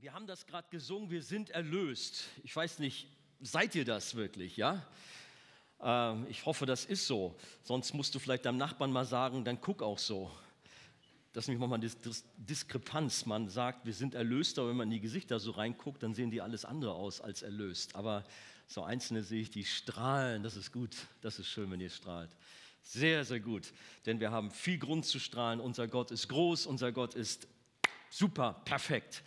Wir haben das gerade gesungen, wir sind erlöst. Ich weiß nicht, seid ihr das wirklich, ja? Ähm, ich hoffe, das ist so. Sonst musst du vielleicht deinem Nachbarn mal sagen, dann guck auch so. Das ist nämlich manchmal eine Diskrepanz. Man sagt, wir sind erlöst, aber wenn man in die Gesichter so reinguckt, dann sehen die alles andere aus als erlöst. Aber so einzelne sehe ich, die strahlen. Das ist gut. Das ist schön, wenn ihr strahlt. Sehr, sehr gut. Denn wir haben viel Grund zu strahlen. Unser Gott ist groß, unser Gott ist super, perfekt.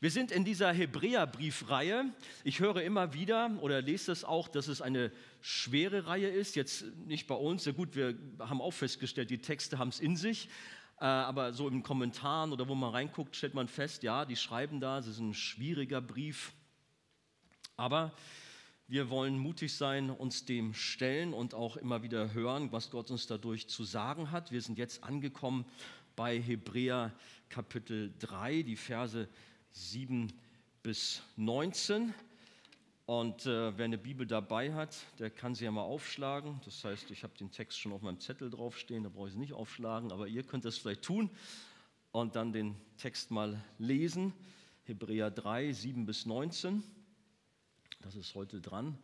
Wir sind in dieser Hebräerbriefreihe. Ich höre immer wieder oder lese es auch, dass es eine schwere Reihe ist. Jetzt nicht bei uns. Ja gut, wir haben auch festgestellt, die Texte haben es in sich. Äh, aber so in Kommentaren oder wo man reinguckt, stellt man fest, ja, die schreiben da, es ist ein schwieriger Brief. Aber wir wollen mutig sein, uns dem stellen und auch immer wieder hören, was Gott uns dadurch zu sagen hat. Wir sind jetzt angekommen bei Hebräer Kapitel 3, die Verse 7 bis 19. Und äh, wer eine Bibel dabei hat, der kann sie ja mal aufschlagen. Das heißt, ich habe den Text schon auf meinem Zettel draufstehen, da brauche ich sie nicht aufschlagen, aber ihr könnt das vielleicht tun und dann den Text mal lesen. Hebräer 3, 7 bis 19. Das ist heute dran.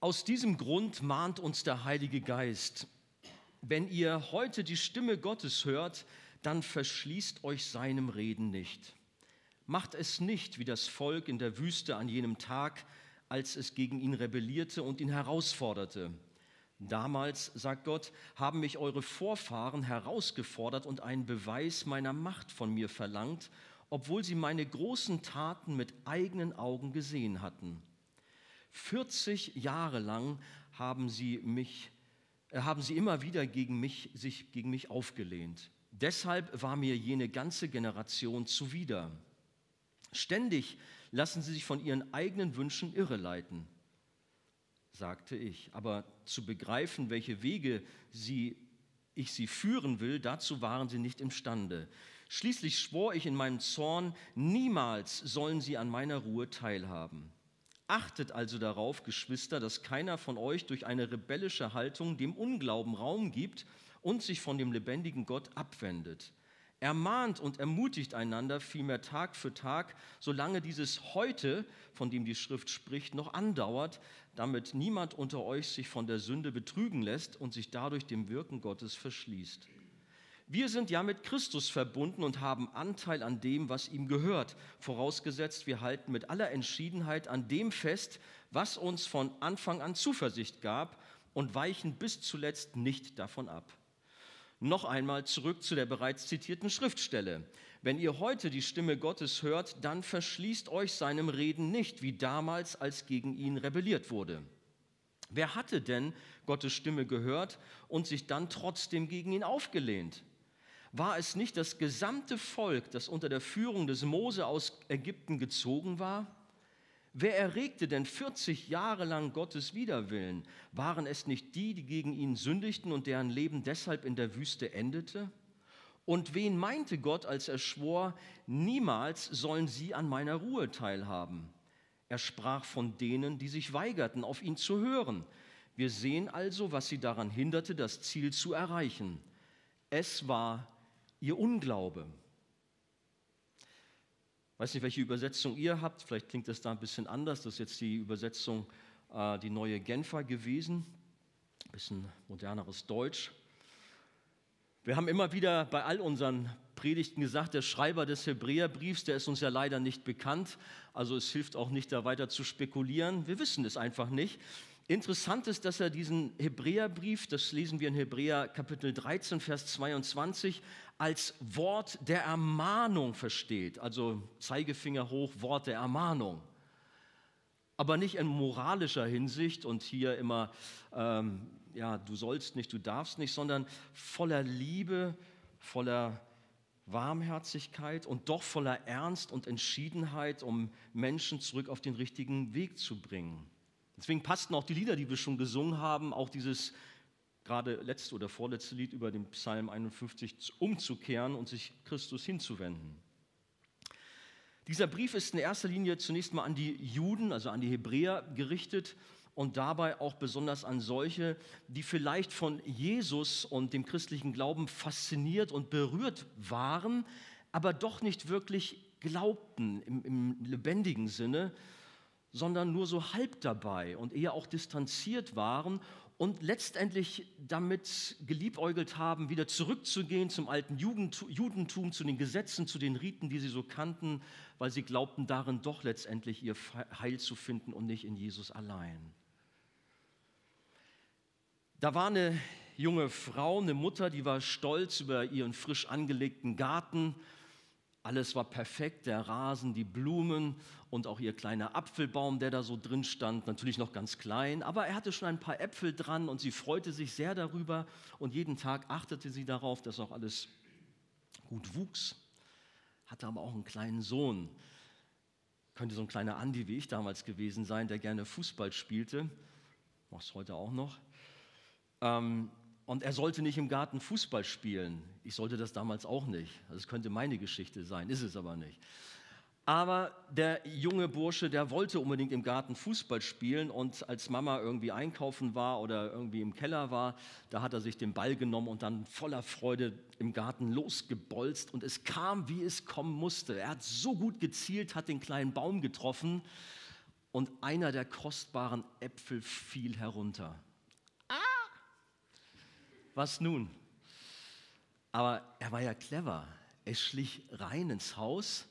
Aus diesem Grund mahnt uns der Heilige Geist. Wenn ihr heute die Stimme Gottes hört, dann verschließt euch seinem Reden nicht. Macht es nicht wie das Volk in der Wüste an jenem Tag, als es gegen ihn rebellierte und ihn herausforderte. Damals, sagt Gott, haben mich eure Vorfahren herausgefordert und einen Beweis meiner Macht von mir verlangt, obwohl sie meine großen Taten mit eigenen Augen gesehen hatten. 40 Jahre lang haben sie mich äh, haben sie immer wieder gegen mich, sich gegen mich aufgelehnt. Deshalb war mir jene ganze Generation zuwider. Ständig lassen sie sich von ihren eigenen Wünschen irreleiten, sagte ich. Aber zu begreifen, welche Wege sie, ich sie führen will, dazu waren sie nicht imstande. Schließlich schwor ich in meinem Zorn, niemals sollen sie an meiner Ruhe teilhaben. Achtet also darauf, Geschwister, dass keiner von euch durch eine rebellische Haltung dem Unglauben Raum gibt und sich von dem lebendigen Gott abwendet. Ermahnt und ermutigt einander vielmehr Tag für Tag, solange dieses heute, von dem die Schrift spricht, noch andauert, damit niemand unter euch sich von der Sünde betrügen lässt und sich dadurch dem Wirken Gottes verschließt. Wir sind ja mit Christus verbunden und haben Anteil an dem, was ihm gehört, vorausgesetzt wir halten mit aller Entschiedenheit an dem fest, was uns von Anfang an Zuversicht gab und weichen bis zuletzt nicht davon ab. Noch einmal zurück zu der bereits zitierten Schriftstelle. Wenn ihr heute die Stimme Gottes hört, dann verschließt euch seinem Reden nicht, wie damals, als gegen ihn rebelliert wurde. Wer hatte denn Gottes Stimme gehört und sich dann trotzdem gegen ihn aufgelehnt? War es nicht das gesamte Volk, das unter der Führung des Mose aus Ägypten gezogen war? Wer erregte denn 40 Jahre lang Gottes Widerwillen? Waren es nicht die, die gegen ihn sündigten und deren Leben deshalb in der Wüste endete? Und wen meinte Gott, als er schwor, niemals sollen sie an meiner Ruhe teilhaben? Er sprach von denen, die sich weigerten, auf ihn zu hören. Wir sehen also, was sie daran hinderte, das Ziel zu erreichen. Es war ihr Unglaube. Weiß nicht, welche Übersetzung ihr habt, vielleicht klingt das da ein bisschen anders. Das ist jetzt die Übersetzung, äh, die neue Genfer gewesen, ein bisschen moderneres Deutsch. Wir haben immer wieder bei all unseren Predigten gesagt, der Schreiber des Hebräerbriefs, der ist uns ja leider nicht bekannt. Also es hilft auch nicht, da weiter zu spekulieren. Wir wissen es einfach nicht. Interessant ist, dass er diesen Hebräerbrief, das lesen wir in Hebräer Kapitel 13, Vers 22, als Wort der Ermahnung versteht. Also Zeigefinger hoch, Wort der Ermahnung. Aber nicht in moralischer Hinsicht und hier immer, ähm, ja, du sollst nicht, du darfst nicht, sondern voller Liebe, voller Warmherzigkeit und doch voller Ernst und Entschiedenheit, um Menschen zurück auf den richtigen Weg zu bringen. Deswegen passten auch die Lieder, die wir schon gesungen haben, auch dieses gerade letzte oder vorletzte Lied über den Psalm 51 umzukehren und sich Christus hinzuwenden. Dieser Brief ist in erster Linie zunächst mal an die Juden, also an die Hebräer gerichtet und dabei auch besonders an solche, die vielleicht von Jesus und dem christlichen Glauben fasziniert und berührt waren, aber doch nicht wirklich glaubten im, im lebendigen Sinne, sondern nur so halb dabei und eher auch distanziert waren und letztendlich damit geliebäugelt haben, wieder zurückzugehen zum alten Judentum, zu den Gesetzen, zu den Riten, die sie so kannten, weil sie glaubten, darin doch letztendlich ihr Heil zu finden und nicht in Jesus allein. Da war eine junge Frau, eine Mutter, die war stolz über ihren frisch angelegten Garten alles war perfekt, der Rasen, die Blumen und auch ihr kleiner Apfelbaum, der da so drin stand, natürlich noch ganz klein, aber er hatte schon ein paar Äpfel dran und sie freute sich sehr darüber und jeden Tag achtete sie darauf, dass auch alles gut wuchs, hatte aber auch einen kleinen Sohn. Könnte so ein kleiner Andi wie ich damals gewesen sein, der gerne Fußball spielte, macht heute auch noch. Ähm, und er sollte nicht im Garten Fußball spielen. Ich sollte das damals auch nicht. Das also könnte meine Geschichte sein, ist es aber nicht. Aber der junge Bursche, der wollte unbedingt im Garten Fußball spielen und als Mama irgendwie einkaufen war oder irgendwie im Keller war, da hat er sich den Ball genommen und dann voller Freude im Garten losgebolzt und es kam, wie es kommen musste. Er hat so gut gezielt, hat den kleinen Baum getroffen und einer der kostbaren Äpfel fiel herunter was nun? Aber er war ja clever. Er schlich rein ins Haus,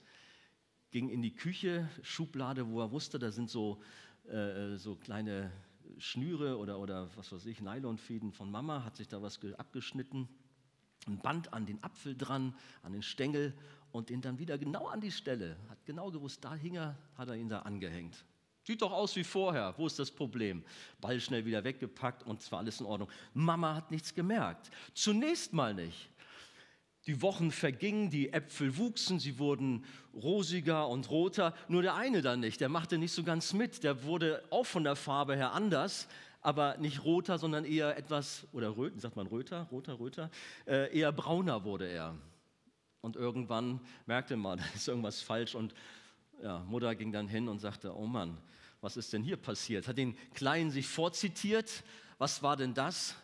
ging in die Küche, Schublade, wo er wusste, da sind so, äh, so kleine Schnüre oder, oder was weiß ich, Nylonfäden von Mama, hat sich da was abgeschnitten, ein Band an den Apfel dran, an den Stängel und ihn dann wieder genau an die Stelle, hat genau gewusst, da hing er, hat er ihn da angehängt. Sieht doch aus wie vorher. Wo ist das Problem? Ball schnell wieder weggepackt und zwar alles in Ordnung. Mama hat nichts gemerkt. Zunächst mal nicht. Die Wochen vergingen, die Äpfel wuchsen, sie wurden rosiger und roter. Nur der eine dann nicht, der machte nicht so ganz mit. Der wurde auch von der Farbe her anders, aber nicht roter, sondern eher etwas, oder röten, sagt man röter, roter, röter, äh, eher brauner wurde er. Und irgendwann merkte man, da ist irgendwas falsch und ja, Mutter ging dann hin und sagte, oh Mann, was ist denn hier passiert? Hat den Kleinen sich vorzitiert, was war denn das?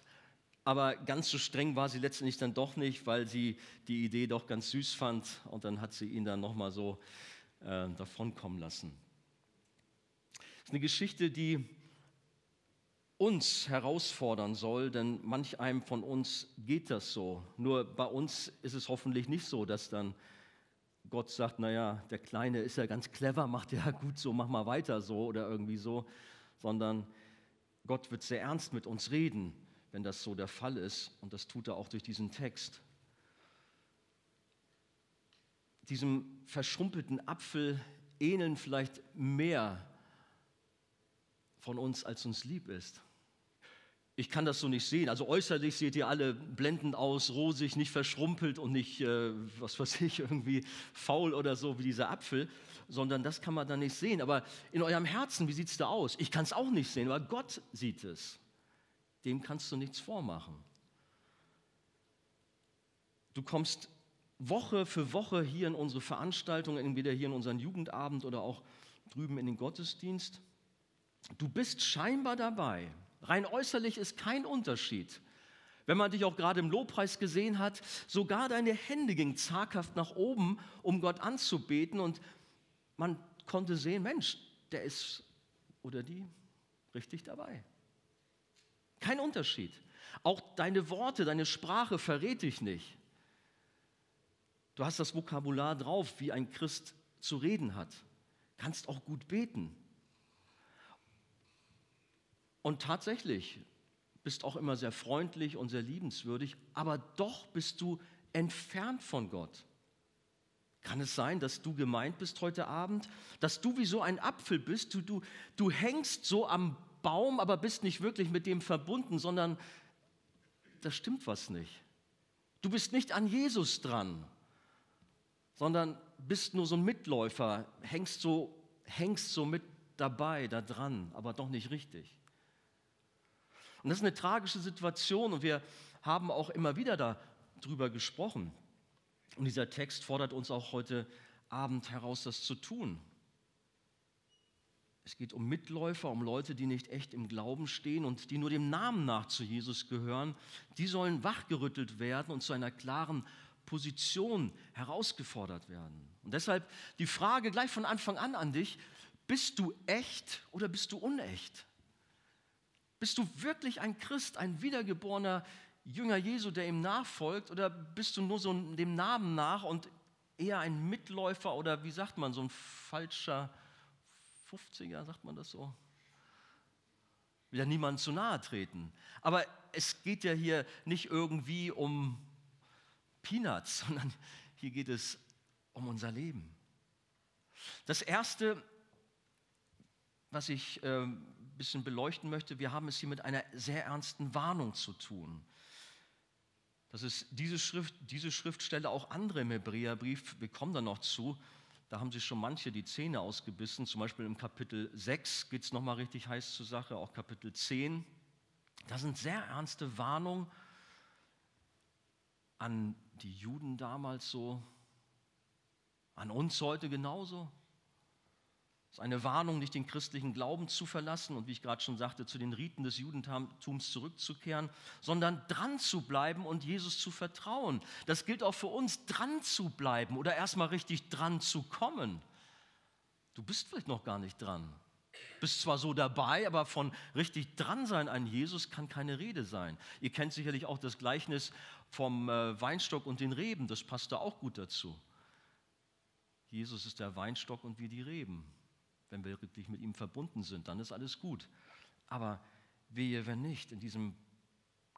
Aber ganz so streng war sie letztendlich dann doch nicht, weil sie die Idee doch ganz süß fand und dann hat sie ihn dann nochmal so äh, davonkommen lassen. Das ist eine Geschichte, die uns herausfordern soll, denn manch einem von uns geht das so. Nur bei uns ist es hoffentlich nicht so, dass dann Gott sagt, naja, der Kleine ist ja ganz clever, macht ja gut so, mach mal weiter so oder irgendwie so, sondern Gott wird sehr ernst mit uns reden, wenn das so der Fall ist. Und das tut er auch durch diesen Text. Diesem verschrumpelten Apfel ähneln vielleicht mehr von uns, als uns lieb ist ich kann das so nicht sehen. Also äußerlich seht ihr alle blendend aus, rosig, nicht verschrumpelt und nicht, äh, was weiß ich, irgendwie faul oder so wie dieser Apfel, sondern das kann man dann nicht sehen. Aber in eurem Herzen, wie sieht es da aus? Ich kann es auch nicht sehen, aber Gott sieht es. Dem kannst du nichts vormachen. Du kommst Woche für Woche hier in unsere Veranstaltungen, entweder hier in unseren Jugendabend oder auch drüben in den Gottesdienst. Du bist scheinbar dabei, Rein äußerlich ist kein Unterschied. Wenn man dich auch gerade im Lobpreis gesehen hat, sogar deine Hände gingen zaghaft nach oben, um Gott anzubeten und man konnte sehen, Mensch, der ist oder die richtig dabei. Kein Unterschied. Auch deine Worte, deine Sprache verrät dich nicht. Du hast das Vokabular drauf, wie ein Christ zu reden hat. Kannst auch gut beten. Und tatsächlich bist auch immer sehr freundlich und sehr liebenswürdig, aber doch bist du entfernt von Gott. Kann es sein, dass du gemeint bist heute Abend, dass du wie so ein Apfel bist, du, du, du hängst so am Baum, aber bist nicht wirklich mit dem verbunden, sondern da stimmt was nicht. Du bist nicht an Jesus dran, sondern bist nur so ein Mitläufer, hängst so, hängst so mit dabei, da dran, aber doch nicht richtig. Und das ist eine tragische Situation und wir haben auch immer wieder darüber gesprochen. Und dieser Text fordert uns auch heute Abend heraus, das zu tun. Es geht um Mitläufer, um Leute, die nicht echt im Glauben stehen und die nur dem Namen nach zu Jesus gehören. Die sollen wachgerüttelt werden und zu einer klaren Position herausgefordert werden. Und deshalb die Frage gleich von Anfang an an dich, bist du echt oder bist du unecht? Bist du wirklich ein Christ, ein wiedergeborener Jünger Jesu, der ihm nachfolgt, oder bist du nur so dem Namen nach und eher ein Mitläufer oder wie sagt man, so ein falscher 50er, sagt man das so? Ja niemand zu nahe treten. Aber es geht ja hier nicht irgendwie um Peanuts, sondern hier geht es um unser Leben. Das Erste, was ich äh, ein bisschen beleuchten möchte, wir haben es hier mit einer sehr ernsten Warnung zu tun. Das ist diese, Schrift, diese Schriftstelle, auch andere im Hebräerbrief, wir kommen da noch zu, da haben sich schon manche die Zähne ausgebissen. Zum Beispiel im Kapitel 6 geht es nochmal richtig heiß zur Sache, auch Kapitel 10. Da sind sehr ernste Warnungen an die Juden damals so, an uns heute genauso. Es ist eine Warnung, nicht den christlichen Glauben zu verlassen und wie ich gerade schon sagte, zu den Riten des Judentums zurückzukehren, sondern dran zu bleiben und Jesus zu vertrauen. Das gilt auch für uns, dran zu bleiben oder erstmal richtig dran zu kommen. Du bist vielleicht noch gar nicht dran. Bist zwar so dabei, aber von richtig dran sein an Jesus kann keine Rede sein. Ihr kennt sicherlich auch das Gleichnis vom äh, Weinstock und den Reben, das passt da auch gut dazu. Jesus ist der Weinstock und wir die Reben wenn wir wirklich mit ihm verbunden sind, dann ist alles gut. Aber wehe, wenn nicht. In diesem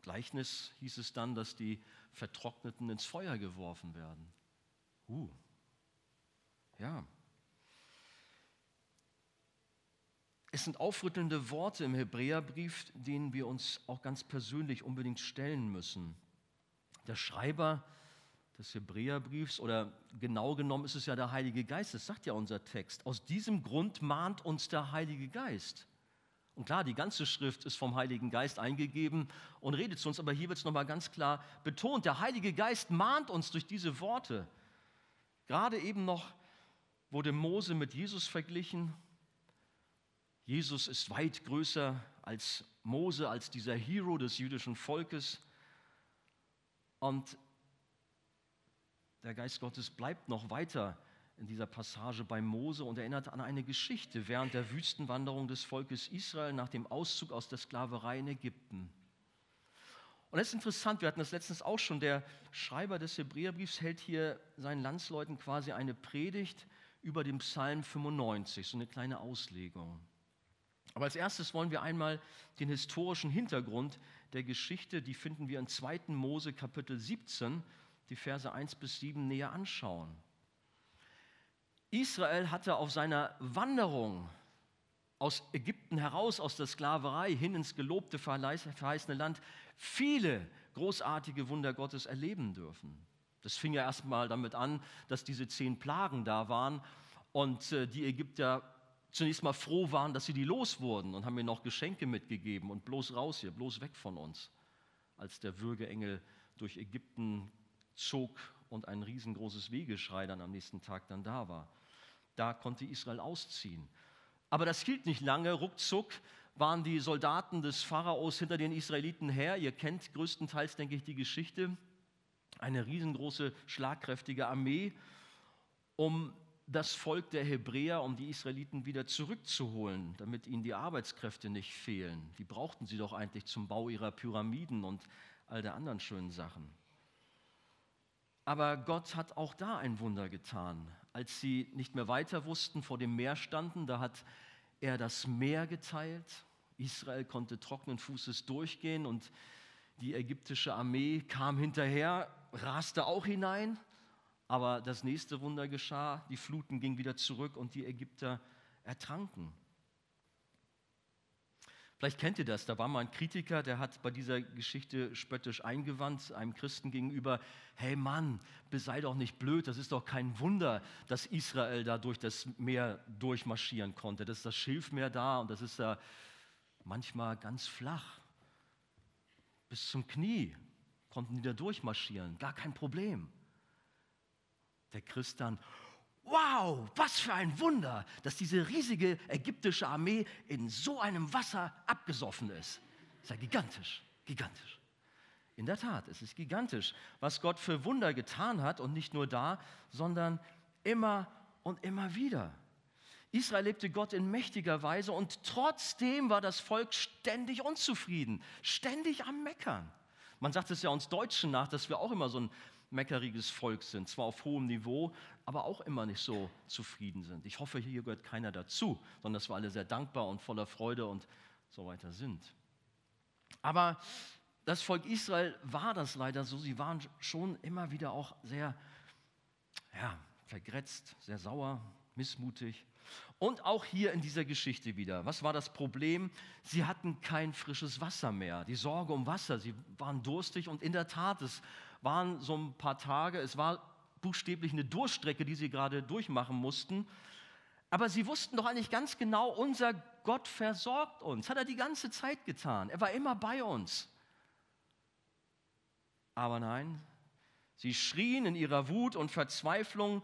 Gleichnis hieß es dann, dass die Vertrockneten ins Feuer geworfen werden. Uh, ja. Es sind aufrüttelnde Worte im Hebräerbrief, denen wir uns auch ganz persönlich unbedingt stellen müssen. Der Schreiber des Hebräerbriefs oder genau genommen ist es ja der Heilige Geist, das sagt ja unser Text. Aus diesem Grund mahnt uns der Heilige Geist. Und klar, die ganze Schrift ist vom Heiligen Geist eingegeben und redet zu uns, aber hier wird es nochmal ganz klar betont. Der Heilige Geist mahnt uns durch diese Worte. Gerade eben noch wurde Mose mit Jesus verglichen. Jesus ist weit größer als Mose, als dieser Hero des jüdischen Volkes. Und der Geist Gottes bleibt noch weiter in dieser Passage bei Mose und erinnert an eine Geschichte während der Wüstenwanderung des Volkes Israel nach dem Auszug aus der Sklaverei in Ägypten. Und das ist interessant, wir hatten das letztens auch schon, der Schreiber des Hebräerbriefs hält hier seinen Landsleuten quasi eine Predigt über den Psalm 95, so eine kleine Auslegung. Aber als erstes wollen wir einmal den historischen Hintergrund der Geschichte, die finden wir in 2. Mose Kapitel 17 die Verse 1 bis 7 näher anschauen. Israel hatte auf seiner Wanderung aus Ägypten heraus, aus der Sklaverei hin ins gelobte, verheißene Land, viele großartige Wunder Gottes erleben dürfen. Das fing ja erstmal damit an, dass diese zehn Plagen da waren und äh, die Ägypter zunächst mal froh waren, dass sie die los wurden und haben mir noch Geschenke mitgegeben und bloß raus hier, bloß weg von uns, als der Würgeengel durch Ägypten zog und ein riesengroßes Wehgeschrei dann am nächsten Tag dann da war. Da konnte Israel ausziehen. Aber das hielt nicht lange. Ruckzuck waren die Soldaten des Pharaos hinter den Israeliten her. Ihr kennt größtenteils, denke ich, die Geschichte. Eine riesengroße, schlagkräftige Armee, um das Volk der Hebräer, um die Israeliten wieder zurückzuholen, damit ihnen die Arbeitskräfte nicht fehlen. Die brauchten sie doch eigentlich zum Bau ihrer Pyramiden und all der anderen schönen Sachen. Aber Gott hat auch da ein Wunder getan. Als sie nicht mehr weiter wussten, vor dem Meer standen, da hat er das Meer geteilt. Israel konnte trockenen Fußes durchgehen und die ägyptische Armee kam hinterher, raste auch hinein. Aber das nächste Wunder geschah, die Fluten gingen wieder zurück und die Ägypter ertranken. Vielleicht kennt ihr das, da war mal ein Kritiker, der hat bei dieser Geschichte spöttisch eingewandt, einem Christen gegenüber, hey Mann, sei doch nicht blöd, das ist doch kein Wunder, dass Israel da durch das Meer durchmarschieren konnte. Das ist das Schilfmeer da und das ist da manchmal ganz flach. Bis zum Knie konnten die da durchmarschieren, gar kein Problem. Der Christ dann, wow, was für ein Wunder, dass diese riesige ägyptische Armee in so einem Wasser abgesoffen ist. Das ist ja gigantisch, gigantisch. In der Tat, es ist gigantisch, was Gott für Wunder getan hat und nicht nur da, sondern immer und immer wieder. Israel lebte Gott in mächtiger Weise und trotzdem war das Volk ständig unzufrieden, ständig am Meckern. Man sagt es ja uns Deutschen nach, dass wir auch immer so ein meckeriges Volk sind, zwar auf hohem Niveau, aber auch immer nicht so zufrieden sind. Ich hoffe, hier gehört keiner dazu, sondern dass wir alle sehr dankbar und voller Freude und so weiter sind. Aber das Volk Israel war das leider so, sie waren schon immer wieder auch sehr ja, vergrätzt, sehr sauer, missmutig. Und auch hier in dieser Geschichte wieder. Was war das Problem? Sie hatten kein frisches Wasser mehr. Die Sorge um Wasser. Sie waren durstig und in der Tat, es waren so ein paar Tage, es war buchstäblich eine Durststrecke, die sie gerade durchmachen mussten. Aber sie wussten doch eigentlich ganz genau, unser Gott versorgt uns. Hat er die ganze Zeit getan. Er war immer bei uns. Aber nein, sie schrien in ihrer Wut und Verzweiflung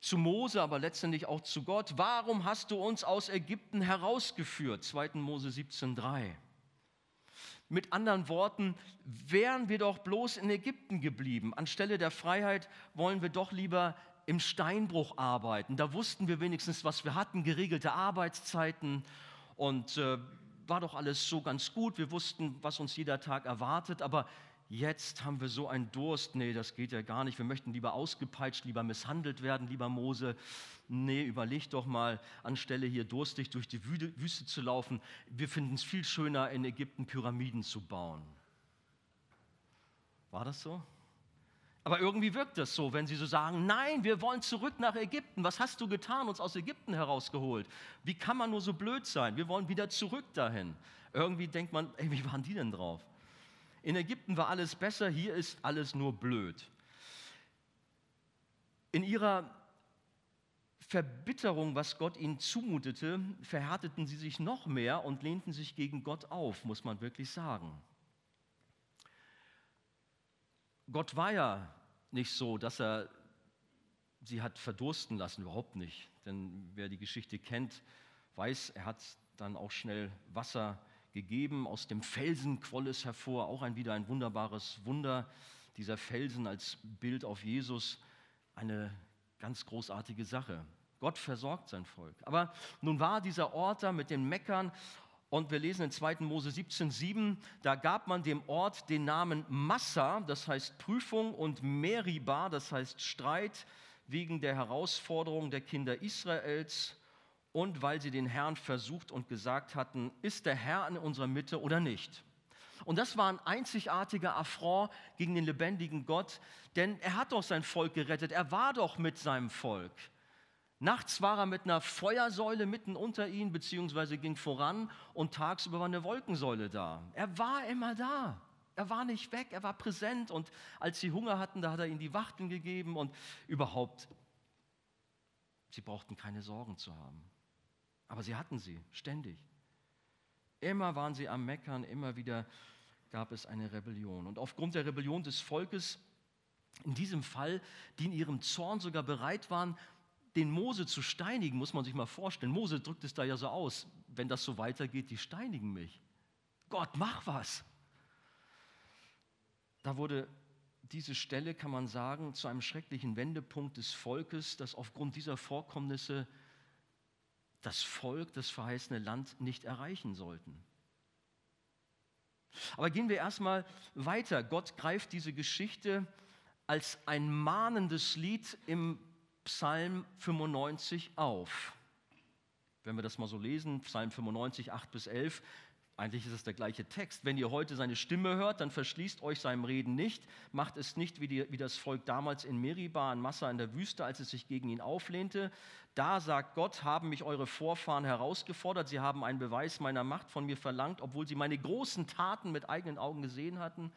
zu Mose, aber letztendlich auch zu Gott, warum hast du uns aus Ägypten herausgeführt? 2. Mose 17.3. Mit anderen Worten, wären wir doch bloß in Ägypten geblieben. Anstelle der Freiheit wollen wir doch lieber im Steinbruch arbeiten. Da wussten wir wenigstens, was wir hatten, geregelte Arbeitszeiten und äh, war doch alles so ganz gut. Wir wussten, was uns jeder Tag erwartet, aber jetzt haben wir so einen Durst, nee, das geht ja gar nicht, wir möchten lieber ausgepeitscht, lieber misshandelt werden, lieber Mose. Nee, überleg doch mal, anstelle hier durstig durch die Wüste zu laufen, wir finden es viel schöner, in Ägypten Pyramiden zu bauen. War das so? Aber irgendwie wirkt das so, wenn sie so sagen, nein, wir wollen zurück nach Ägypten. Was hast du getan, uns aus Ägypten herausgeholt? Wie kann man nur so blöd sein? Wir wollen wieder zurück dahin. Irgendwie denkt man, ey, wie waren die denn drauf? In Ägypten war alles besser, hier ist alles nur blöd. In ihrer Verbitterung, was Gott ihnen zumutete, verhärteten sie sich noch mehr und lehnten sich gegen Gott auf, muss man wirklich sagen. Gott war ja nicht so, dass er sie hat verdursten lassen, überhaupt nicht. Denn wer die Geschichte kennt, weiß, er hat dann auch schnell Wasser gegeben. Aus dem Felsen quoll es hervor, auch ein wieder ein wunderbares Wunder. Dieser Felsen als Bild auf Jesus, eine ganz großartige Sache. Gott versorgt sein Volk. Aber nun war dieser Ort da mit den Meckern und wir lesen in 2. Mose 17,7, da gab man dem Ort den Namen Massa, das heißt Prüfung, und Meriba, das heißt Streit, wegen der Herausforderung der Kinder Israels und weil sie den Herrn versucht und gesagt hatten, ist der Herr in unserer Mitte oder nicht? Und das war ein einzigartiger Affront gegen den lebendigen Gott, denn er hat doch sein Volk gerettet, er war doch mit seinem Volk. Nachts war er mit einer Feuersäule mitten unter ihnen, beziehungsweise ging voran und tagsüber war eine Wolkensäule da. Er war immer da. Er war nicht weg, er war präsent und als sie Hunger hatten, da hat er ihnen die Wachten gegeben und überhaupt, sie brauchten keine Sorgen zu haben. Aber sie hatten sie ständig. Immer waren sie am Meckern, immer wieder gab es eine Rebellion. Und aufgrund der Rebellion des Volkes, in diesem Fall, die in ihrem Zorn sogar bereit waren, den Mose zu steinigen, muss man sich mal vorstellen. Mose drückt es da ja so aus, wenn das so weitergeht, die steinigen mich. Gott, mach was. Da wurde diese Stelle, kann man sagen, zu einem schrecklichen Wendepunkt des Volkes, das aufgrund dieser Vorkommnisse das Volk, das verheißene Land nicht erreichen sollten. Aber gehen wir erstmal weiter. Gott greift diese Geschichte als ein mahnendes Lied im Psalm 95 auf. Wenn wir das mal so lesen, Psalm 95, 8 bis 11, eigentlich ist es der gleiche Text. Wenn ihr heute seine Stimme hört, dann verschließt euch seinem Reden nicht, macht es nicht wie, die, wie das Volk damals in Meribah, in Massa in der Wüste, als es sich gegen ihn auflehnte. Da sagt Gott, haben mich eure Vorfahren herausgefordert, sie haben einen Beweis meiner Macht von mir verlangt, obwohl sie meine großen Taten mit eigenen Augen gesehen hatten.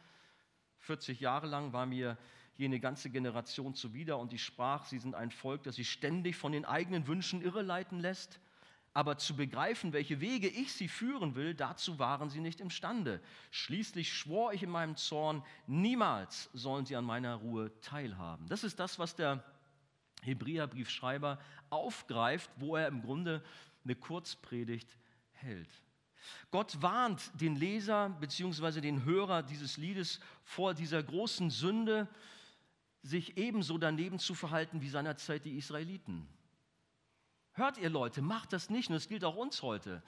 40 Jahre lang war mir jene ganze Generation zuwider und ich sprach, sie sind ein Volk, das sich ständig von den eigenen Wünschen irreleiten lässt aber zu begreifen, welche Wege ich sie führen will, dazu waren sie nicht imstande. Schließlich schwor ich in meinem Zorn, niemals sollen sie an meiner Ruhe teilhaben. Das ist das, was der Hebräerbriefschreiber aufgreift, wo er im Grunde eine Kurzpredigt hält. Gott warnt den Leser bzw. den Hörer dieses Liedes vor dieser großen Sünde, sich ebenso daneben zu verhalten wie seinerzeit die Israeliten. Hört ihr Leute, macht das nicht und das gilt auch uns heute.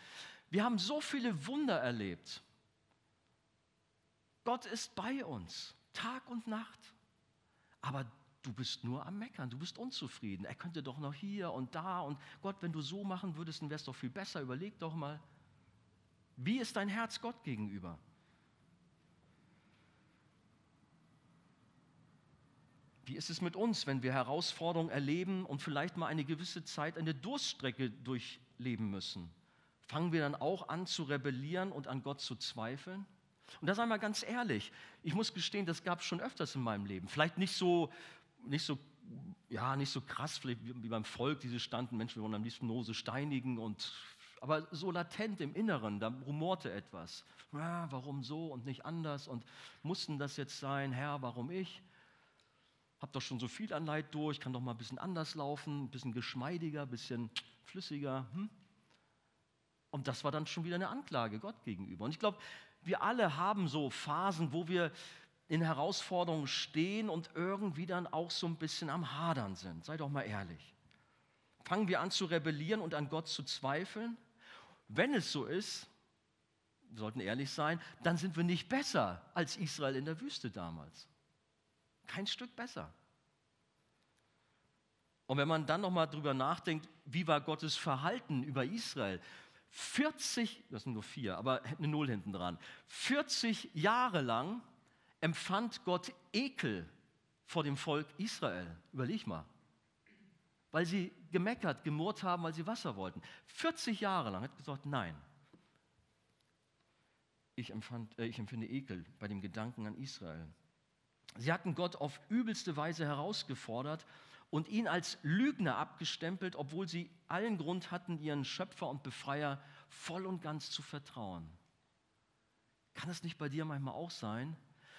Wir haben so viele Wunder erlebt. Gott ist bei uns, Tag und Nacht. Aber du bist nur am Meckern, du bist unzufrieden. Er könnte doch noch hier und da und Gott, wenn du so machen würdest, dann wäre es doch viel besser. Überleg doch mal. Wie ist dein Herz Gott gegenüber? Wie ist es mit uns, wenn wir Herausforderungen erleben und vielleicht mal eine gewisse Zeit eine Durststrecke durchleben müssen? Fangen wir dann auch an zu rebellieren und an Gott zu zweifeln? Und da sei mal ganz ehrlich, ich muss gestehen, das gab es schon öfters in meinem Leben. Vielleicht nicht so, nicht so, ja, nicht so krass wie beim Volk, diese standen, Menschen, wir wollen am liebsten Mose steinigen und aber so latent im Inneren, da rumorte etwas. Ja, warum so und nicht anders und mussten das jetzt sein, Herr, warum ich? Hab doch schon so viel an Leid durch, kann doch mal ein bisschen anders laufen, ein bisschen geschmeidiger, ein bisschen flüssiger. Hm? Und das war dann schon wieder eine Anklage Gott gegenüber. Und ich glaube, wir alle haben so Phasen, wo wir in Herausforderungen stehen und irgendwie dann auch so ein bisschen am Hadern sind. Sei doch mal ehrlich. Fangen wir an zu rebellieren und an Gott zu zweifeln? Wenn es so ist, wir sollten ehrlich sein, dann sind wir nicht besser als Israel in der Wüste damals. Kein Stück besser. Und wenn man dann nochmal drüber nachdenkt, wie war Gottes Verhalten über Israel? 40, das sind nur vier, aber eine Null hinten dran. 40 Jahre lang empfand Gott Ekel vor dem Volk Israel. Überleg mal weil sie gemeckert, gemurrt haben, weil sie Wasser wollten. 40 Jahre lang hat gesagt, nein. Ich, empfand, äh, ich empfinde Ekel bei dem Gedanken an Israel. Sie hatten Gott auf übelste Weise herausgefordert und ihn als Lügner abgestempelt, obwohl sie allen Grund hatten, ihren Schöpfer und Befreier voll und ganz zu vertrauen. Kann es nicht bei dir manchmal auch sein,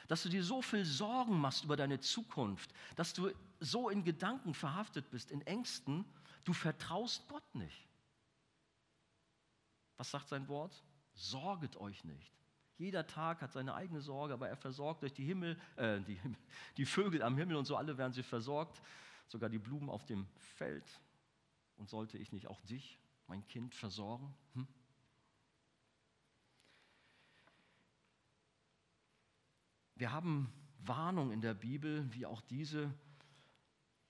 dass du dir so viel Sorgen machst über deine Zukunft, dass du so in Gedanken verhaftet bist, in Ängsten, du vertraust Gott nicht. Was sagt sein Wort? Sorget euch nicht. Jeder Tag hat seine eigene Sorge, aber er versorgt euch die Himmel, äh, die, die Vögel am Himmel und so alle werden sie versorgt, sogar die Blumen auf dem Feld. Und sollte ich nicht auch dich, mein Kind, versorgen? Hm? Wir haben Warnung in der Bibel, wie auch diese,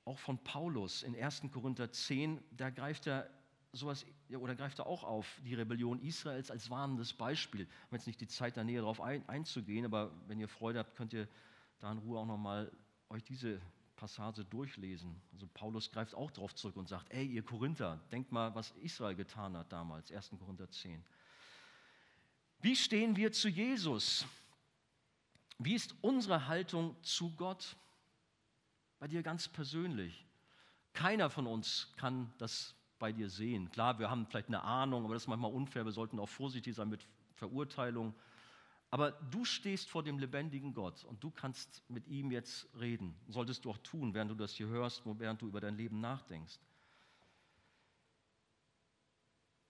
auch von Paulus in 1. Korinther 10, da greift er sowas oder greift er auch auf die Rebellion Israels als warnendes Beispiel. Ich habe jetzt nicht die Zeit, da näher darauf ein, einzugehen, aber wenn ihr Freude habt, könnt ihr da in Ruhe auch nochmal euch diese Passage durchlesen. Also Paulus greift auch darauf zurück und sagt, ey, ihr Korinther, denkt mal, was Israel getan hat damals, 1. Korinther 10. Wie stehen wir zu Jesus? Wie ist unsere Haltung zu Gott? Bei dir ganz persönlich. Keiner von uns kann das bei dir sehen. Klar, wir haben vielleicht eine Ahnung, aber das ist manchmal unfair. Wir sollten auch vorsichtig sein mit Verurteilung. Aber du stehst vor dem lebendigen Gott und du kannst mit ihm jetzt reden. Solltest du auch tun, während du das hier hörst, während du über dein Leben nachdenkst.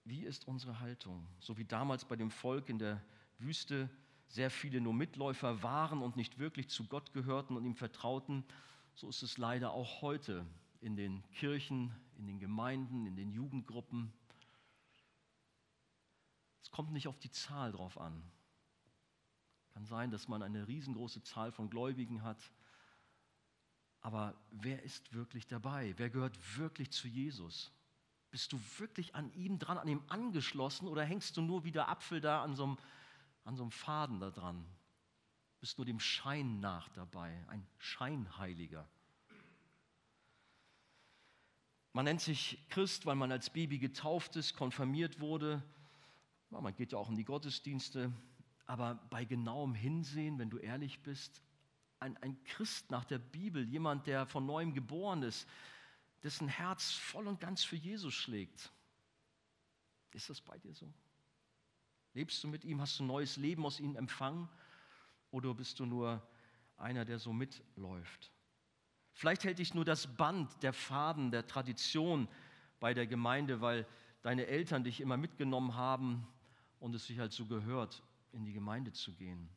Wie ist unsere Haltung? So wie damals bei dem Volk in der Wüste sehr viele nur Mitläufer waren und nicht wirklich zu Gott gehörten und ihm vertrauten, so ist es leider auch heute in den Kirchen, in den Gemeinden, in den Jugendgruppen. Es kommt nicht auf die Zahl drauf an. Kann sein, dass man eine riesengroße Zahl von Gläubigen hat. Aber wer ist wirklich dabei? Wer gehört wirklich zu Jesus? Bist du wirklich an ihm dran, an ihm angeschlossen oder hängst du nur wie der Apfel da an so einem an so einem Faden da dran. Bist nur dem Schein nach dabei, ein Scheinheiliger. Man nennt sich Christ, weil man als Baby getauft ist, konfirmiert wurde. Man geht ja auch in die Gottesdienste. Aber bei genauem Hinsehen, wenn du ehrlich bist, ein, ein Christ nach der Bibel, jemand, der von neuem geboren ist, dessen Herz voll und ganz für Jesus schlägt. Ist das bei dir so? Lebst du mit ihm? Hast du neues Leben aus ihm empfangen? Oder bist du nur einer, der so mitläuft? Vielleicht hält dich nur das Band, der Faden, der Tradition bei der Gemeinde, weil deine Eltern dich immer mitgenommen haben und es sich halt so gehört, in die Gemeinde zu gehen.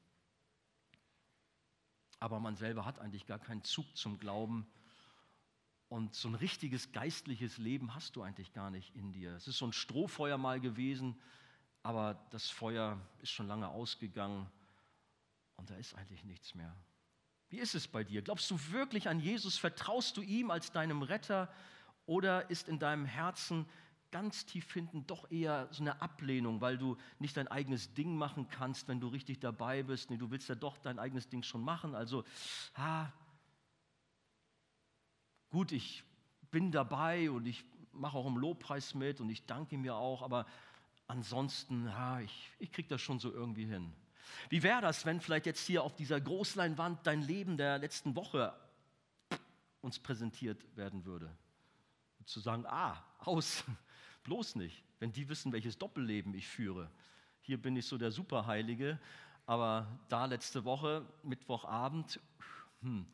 Aber man selber hat eigentlich gar keinen Zug zum Glauben. Und so ein richtiges geistliches Leben hast du eigentlich gar nicht in dir. Es ist so ein Strohfeuer mal gewesen, aber das Feuer ist schon lange ausgegangen und da ist eigentlich nichts mehr. Wie ist es bei dir? Glaubst du wirklich an Jesus? Vertraust du ihm als deinem Retter? Oder ist in deinem Herzen ganz tief hinten doch eher so eine Ablehnung, weil du nicht dein eigenes Ding machen kannst, wenn du richtig dabei bist? Nee, du willst ja doch dein eigenes Ding schon machen. Also, ah, gut, ich bin dabei und ich mache auch im Lobpreis mit und ich danke mir auch, aber ansonsten, ah, ich, ich kriege das schon so irgendwie hin. Wie wäre das, wenn vielleicht jetzt hier auf dieser Großleinwand dein Leben der letzten Woche uns präsentiert werden würde? Zu sagen, ah, aus, bloß nicht, wenn die wissen, welches Doppelleben ich führe. Hier bin ich so der Superheilige, aber da letzte Woche, Mittwochabend, hm,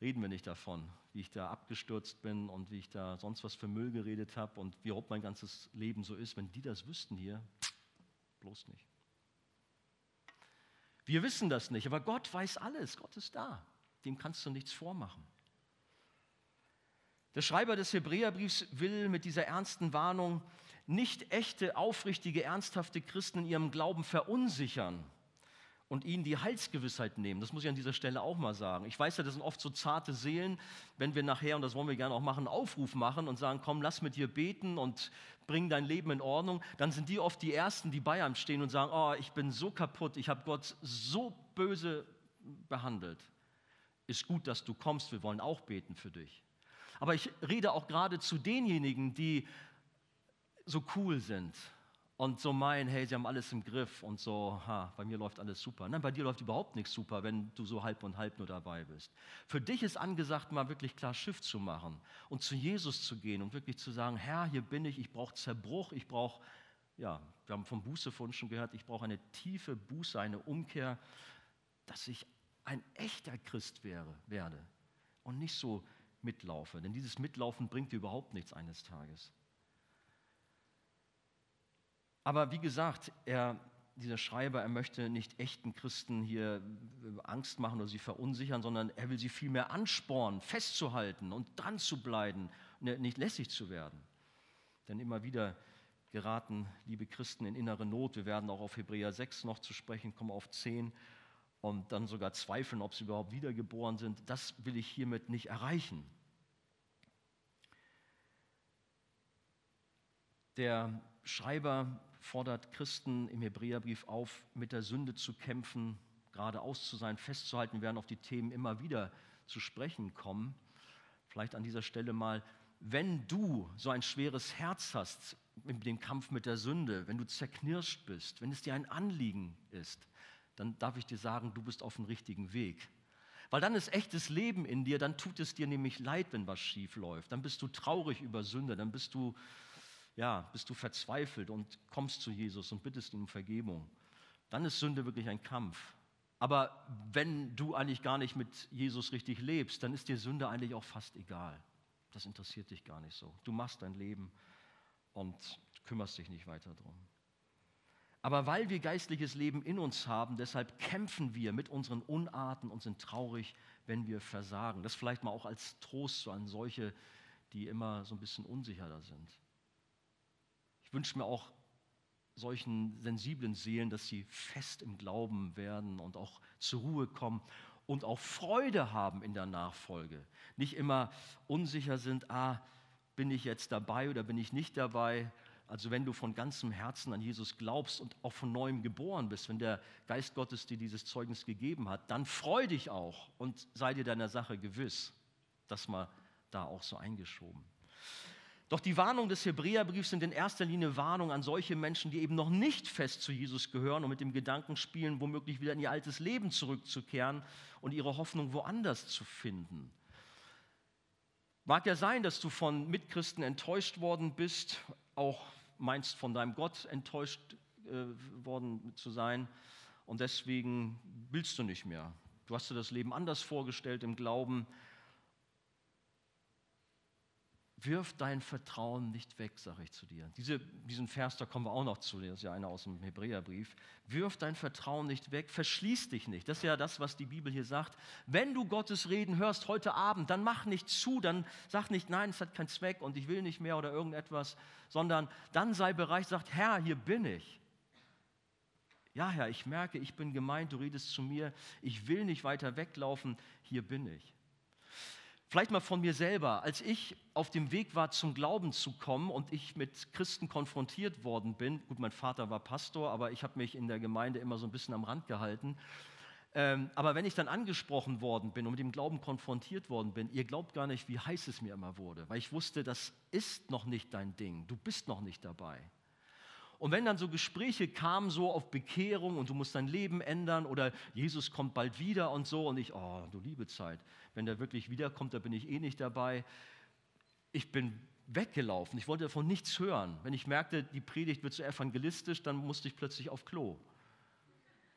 reden wir nicht davon, wie ich da abgestürzt bin und wie ich da sonst was für Müll geredet habe und wie überhaupt mein ganzes Leben so ist. Wenn die das wüssten hier, bloß nicht. Wir wissen das nicht, aber Gott weiß alles. Gott ist da. Dem kannst du nichts vormachen. Der Schreiber des Hebräerbriefs will mit dieser ernsten Warnung nicht echte, aufrichtige, ernsthafte Christen in ihrem Glauben verunsichern und ihnen die Heilsgewissheit nehmen. Das muss ich an dieser Stelle auch mal sagen. Ich weiß ja, das sind oft so zarte Seelen, wenn wir nachher, und das wollen wir gerne auch machen, einen Aufruf machen und sagen, komm, lass mit dir beten und bring dein Leben in Ordnung, dann sind die oft die Ersten, die bei einem stehen und sagen, oh, ich bin so kaputt, ich habe Gott so böse behandelt. Ist gut, dass du kommst, wir wollen auch beten für dich. Aber ich rede auch gerade zu denjenigen, die so cool sind und so meinen, hey, sie haben alles im Griff und so, ha, bei mir läuft alles super. Nein, bei dir läuft überhaupt nichts super, wenn du so halb und halb nur dabei bist. Für dich ist angesagt, mal wirklich klar Schiff zu machen und zu Jesus zu gehen und wirklich zu sagen, Herr, hier bin ich, ich brauche Zerbruch, ich brauche, ja, wir haben vom Buße vorhin schon gehört, ich brauche eine tiefe Buße, eine Umkehr, dass ich ein echter Christ wäre, werde und nicht so mitlaufe. Denn dieses Mitlaufen bringt dir überhaupt nichts eines Tages. Aber wie gesagt, er, dieser Schreiber, er möchte nicht echten Christen hier äh, Angst machen oder sie verunsichern, sondern er will sie vielmehr anspornen, festzuhalten und dran zu bleiben, ne, nicht lässig zu werden. Denn immer wieder geraten, liebe Christen, in innere Not. Wir werden auch auf Hebräer 6 noch zu sprechen kommen, auf 10 und dann sogar zweifeln, ob sie überhaupt wiedergeboren sind. Das will ich hiermit nicht erreichen. Der Schreiber fordert Christen im Hebräerbrief auf, mit der Sünde zu kämpfen, geradeaus zu sein, festzuhalten. Werden auf die Themen immer wieder zu sprechen kommen. Vielleicht an dieser Stelle mal, wenn du so ein schweres Herz hast mit dem Kampf mit der Sünde, wenn du zerknirscht bist, wenn es dir ein Anliegen ist, dann darf ich dir sagen, du bist auf dem richtigen Weg. Weil dann ist echtes Leben in dir, dann tut es dir nämlich leid, wenn was schief läuft. Dann bist du traurig über Sünde, dann bist du ja, bist du verzweifelt und kommst zu Jesus und bittest ihn um Vergebung, dann ist Sünde wirklich ein Kampf. Aber wenn du eigentlich gar nicht mit Jesus richtig lebst, dann ist dir Sünde eigentlich auch fast egal. Das interessiert dich gar nicht so. Du machst dein Leben und kümmerst dich nicht weiter drum. Aber weil wir geistliches Leben in uns haben, deshalb kämpfen wir mit unseren Unarten und sind traurig, wenn wir versagen. Das vielleicht mal auch als Trost an solche, die immer so ein bisschen unsicherer sind. Ich wünsche mir auch solchen sensiblen Seelen, dass sie fest im Glauben werden und auch zur Ruhe kommen und auch Freude haben in der Nachfolge. Nicht immer unsicher sind, ah, bin ich jetzt dabei oder bin ich nicht dabei. Also wenn du von ganzem Herzen an Jesus glaubst und auch von neuem geboren bist, wenn der Geist Gottes dir dieses Zeugnis gegeben hat, dann freu dich auch und sei dir deiner Sache gewiss. Das mal da auch so eingeschoben. Doch die Warnungen des Hebräerbriefs sind in erster Linie Warnungen an solche Menschen, die eben noch nicht fest zu Jesus gehören und mit dem Gedanken spielen, womöglich wieder in ihr altes Leben zurückzukehren und ihre Hoffnung woanders zu finden. Mag ja sein, dass du von Mitchristen enttäuscht worden bist, auch meinst von deinem Gott enttäuscht äh, worden zu sein und deswegen willst du nicht mehr. Du hast dir das Leben anders vorgestellt im Glauben wirf dein Vertrauen nicht weg, sage ich zu dir. Diese, diesen Vers, da kommen wir auch noch zu, das ist ja einer aus dem Hebräerbrief. Wirf dein Vertrauen nicht weg, verschließ dich nicht. Das ist ja das, was die Bibel hier sagt. Wenn du Gottes Reden hörst heute Abend, dann mach nicht zu, dann sag nicht, nein, es hat keinen Zweck und ich will nicht mehr oder irgendetwas, sondern dann sei bereit, sagt, Herr, hier bin ich. Ja, Herr, ich merke, ich bin gemeint, du redest zu mir, ich will nicht weiter weglaufen, hier bin ich. Vielleicht mal von mir selber. Als ich auf dem Weg war, zum Glauben zu kommen und ich mit Christen konfrontiert worden bin, gut, mein Vater war Pastor, aber ich habe mich in der Gemeinde immer so ein bisschen am Rand gehalten. Ähm, aber wenn ich dann angesprochen worden bin und mit dem Glauben konfrontiert worden bin, ihr glaubt gar nicht, wie heiß es mir immer wurde, weil ich wusste, das ist noch nicht dein Ding, du bist noch nicht dabei. Und wenn dann so Gespräche kamen, so auf Bekehrung und du musst dein Leben ändern oder Jesus kommt bald wieder und so und ich, oh, du liebe Zeit, wenn der wirklich wiederkommt, da bin ich eh nicht dabei. Ich bin weggelaufen, ich wollte davon nichts hören. Wenn ich merkte, die Predigt wird so evangelistisch, dann musste ich plötzlich auf Klo.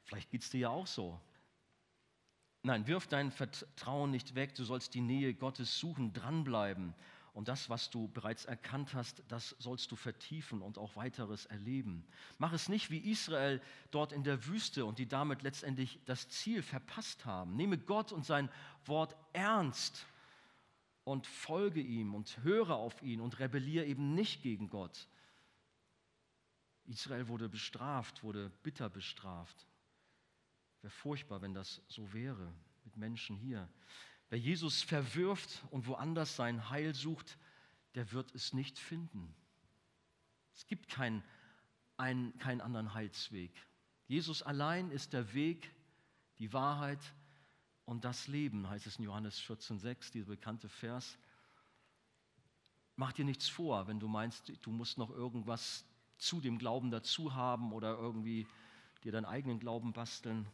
Vielleicht geht es dir ja auch so. Nein, wirf dein Vertrauen nicht weg, du sollst die Nähe Gottes suchen, dranbleiben. Und das, was du bereits erkannt hast, das sollst du vertiefen und auch weiteres erleben. Mach es nicht wie Israel dort in der Wüste und die damit letztendlich das Ziel verpasst haben. Nehme Gott und sein Wort ernst und folge ihm und höre auf ihn und rebelliere eben nicht gegen Gott. Israel wurde bestraft, wurde bitter bestraft. Wäre furchtbar, wenn das so wäre mit Menschen hier. Wer Jesus verwirft und woanders sein Heil sucht, der wird es nicht finden. Es gibt keinen einen, keinen anderen Heilsweg. Jesus allein ist der Weg, die Wahrheit und das Leben, heißt es in Johannes 14,6, dieser bekannte Vers. Mach dir nichts vor, wenn du meinst, du musst noch irgendwas zu dem Glauben dazu haben oder irgendwie dir deinen eigenen Glauben basteln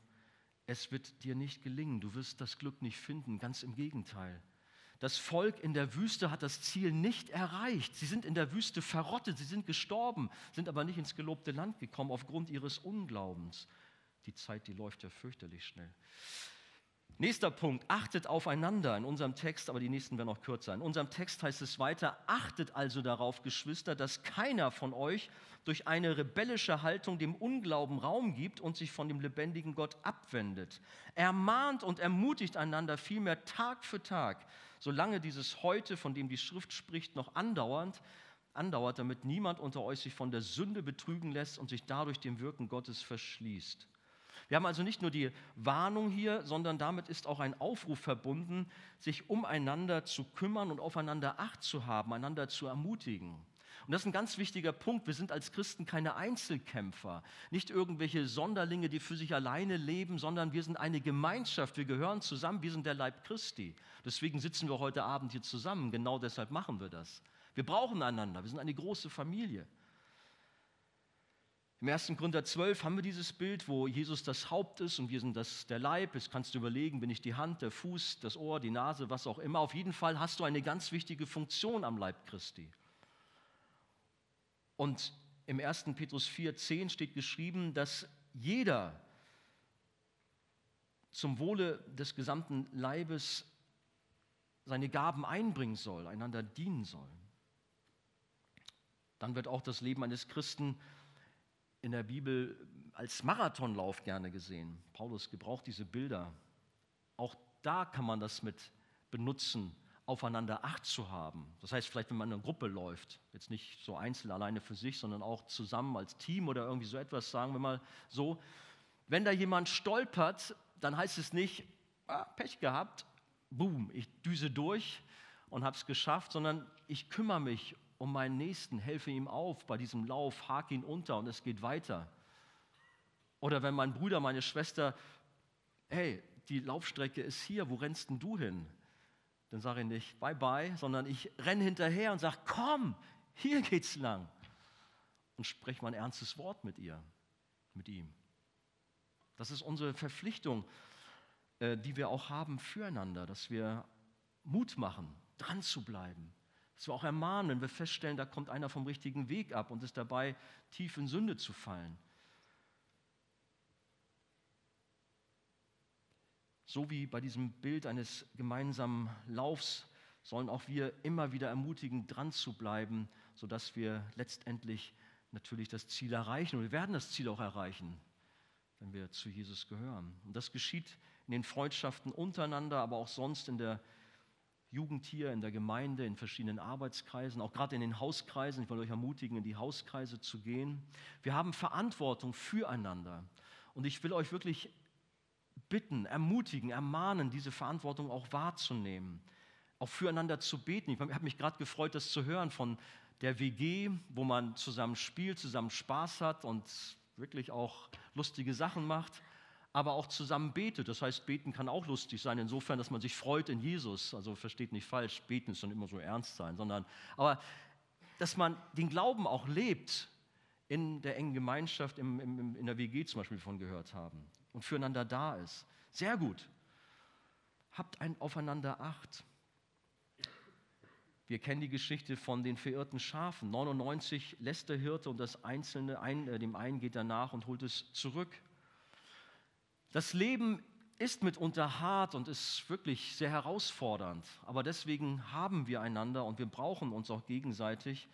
es wird dir nicht gelingen, du wirst das Glück nicht finden, ganz im Gegenteil. Das Volk in der Wüste hat das Ziel nicht erreicht. Sie sind in der Wüste verrottet, sie sind gestorben, sind aber nicht ins gelobte Land gekommen aufgrund ihres Unglaubens. Die Zeit, die läuft ja fürchterlich schnell. Nächster Punkt, achtet aufeinander in unserem Text, aber die nächsten werden noch kürzer. In unserem Text heißt es weiter, achtet also darauf, Geschwister, dass keiner von euch durch eine rebellische Haltung dem Unglauben Raum gibt und sich von dem lebendigen Gott abwendet. Ermahnt und ermutigt einander vielmehr Tag für Tag, solange dieses Heute, von dem die Schrift spricht, noch andauernd, andauert, damit niemand unter euch sich von der Sünde betrügen lässt und sich dadurch dem Wirken Gottes verschließt. Wir haben also nicht nur die Warnung hier, sondern damit ist auch ein Aufruf verbunden, sich umeinander zu kümmern und aufeinander Acht zu haben, einander zu ermutigen. Und das ist ein ganz wichtiger Punkt. Wir sind als Christen keine Einzelkämpfer, nicht irgendwelche Sonderlinge, die für sich alleine leben, sondern wir sind eine Gemeinschaft. Wir gehören zusammen. Wir sind der Leib Christi. Deswegen sitzen wir heute Abend hier zusammen. Genau deshalb machen wir das. Wir brauchen einander. Wir sind eine große Familie. Im 1. Korinther 12 haben wir dieses Bild, wo Jesus das Haupt ist und wir sind das, der Leib. Jetzt kannst du überlegen, bin ich die Hand, der Fuß, das Ohr, die Nase, was auch immer. Auf jeden Fall hast du eine ganz wichtige Funktion am Leib Christi. Und im 1. Petrus 4, 10 steht geschrieben, dass jeder zum Wohle des gesamten Leibes seine Gaben einbringen soll, einander dienen soll. Dann wird auch das Leben eines Christen in der Bibel als Marathonlauf gerne gesehen. Paulus gebraucht diese Bilder. Auch da kann man das mit benutzen, aufeinander Acht zu haben. Das heißt, vielleicht, wenn man in einer Gruppe läuft, jetzt nicht so einzeln alleine für sich, sondern auch zusammen als Team oder irgendwie so etwas, sagen wir mal so. Wenn da jemand stolpert, dann heißt es nicht, ah, Pech gehabt, boom, ich düse durch und habe es geschafft, sondern ich kümmere mich um meinen Nächsten, helfe ihm auf bei diesem Lauf, hake ihn unter und es geht weiter. Oder wenn mein Bruder, meine Schwester, hey, die Laufstrecke ist hier, wo rennst denn du hin? Dann sage ich nicht bye bye, sondern ich renne hinterher und sage, komm, hier geht's lang. Und spreche mal ein ernstes Wort mit ihr, mit ihm. Das ist unsere Verpflichtung, äh, die wir auch haben füreinander, dass wir Mut machen, dran zu bleiben, dass wir auch ermahnen, wenn wir feststellen, da kommt einer vom richtigen Weg ab und ist dabei, tief in Sünde zu fallen. So wie bei diesem Bild eines gemeinsamen Laufs sollen auch wir immer wieder ermutigen, dran zu bleiben, sodass wir letztendlich natürlich das Ziel erreichen. Und wir werden das Ziel auch erreichen, wenn wir zu Jesus gehören. Und das geschieht in den Freundschaften untereinander, aber auch sonst in der Jugend hier, in der Gemeinde, in verschiedenen Arbeitskreisen, auch gerade in den Hauskreisen. Ich will euch ermutigen, in die Hauskreise zu gehen. Wir haben Verantwortung füreinander. Und ich will euch wirklich bitten, ermutigen, ermahnen, diese Verantwortung auch wahrzunehmen, auch füreinander zu beten. Ich habe mich gerade gefreut, das zu hören von der WG, wo man zusammen spielt, zusammen Spaß hat und wirklich auch lustige Sachen macht, aber auch zusammen betet. Das heißt, beten kann auch lustig sein, insofern, dass man sich freut in Jesus. Also versteht nicht falsch, beten ist dann immer so ernst sein, sondern, aber dass man den Glauben auch lebt in der engen Gemeinschaft, im, im, in der WG zum Beispiel von gehört haben und füreinander da ist. Sehr gut. Habt ein Aufeinander Acht. Wir kennen die Geschichte von den verirrten Schafen. 99 lässt der Hirte und das Einzelne, ein, äh, dem einen geht er nach und holt es zurück. Das Leben ist mitunter hart und ist wirklich sehr herausfordernd. Aber deswegen haben wir einander und wir brauchen uns auch gegenseitig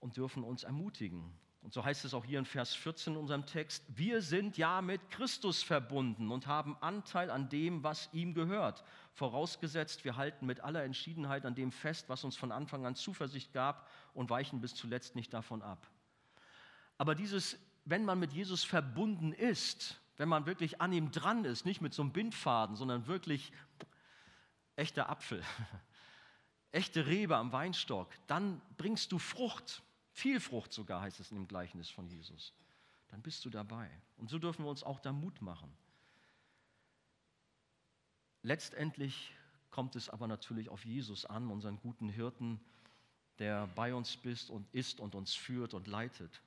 und dürfen uns ermutigen. Und so heißt es auch hier in Vers 14 in unserem Text, wir sind ja mit Christus verbunden und haben Anteil an dem, was ihm gehört. Vorausgesetzt, wir halten mit aller Entschiedenheit an dem fest, was uns von Anfang an Zuversicht gab und weichen bis zuletzt nicht davon ab. Aber dieses, wenn man mit Jesus verbunden ist, wenn man wirklich an ihm dran ist, nicht mit so einem Bindfaden, sondern wirklich echter Apfel, echte Rebe am Weinstock, dann bringst du Frucht. Viel Frucht sogar heißt es in dem Gleichnis von Jesus. Dann bist du dabei. Und so dürfen wir uns auch da Mut machen. Letztendlich kommt es aber natürlich auf Jesus an, unseren guten Hirten, der bei uns bist und ist und uns führt und leitet.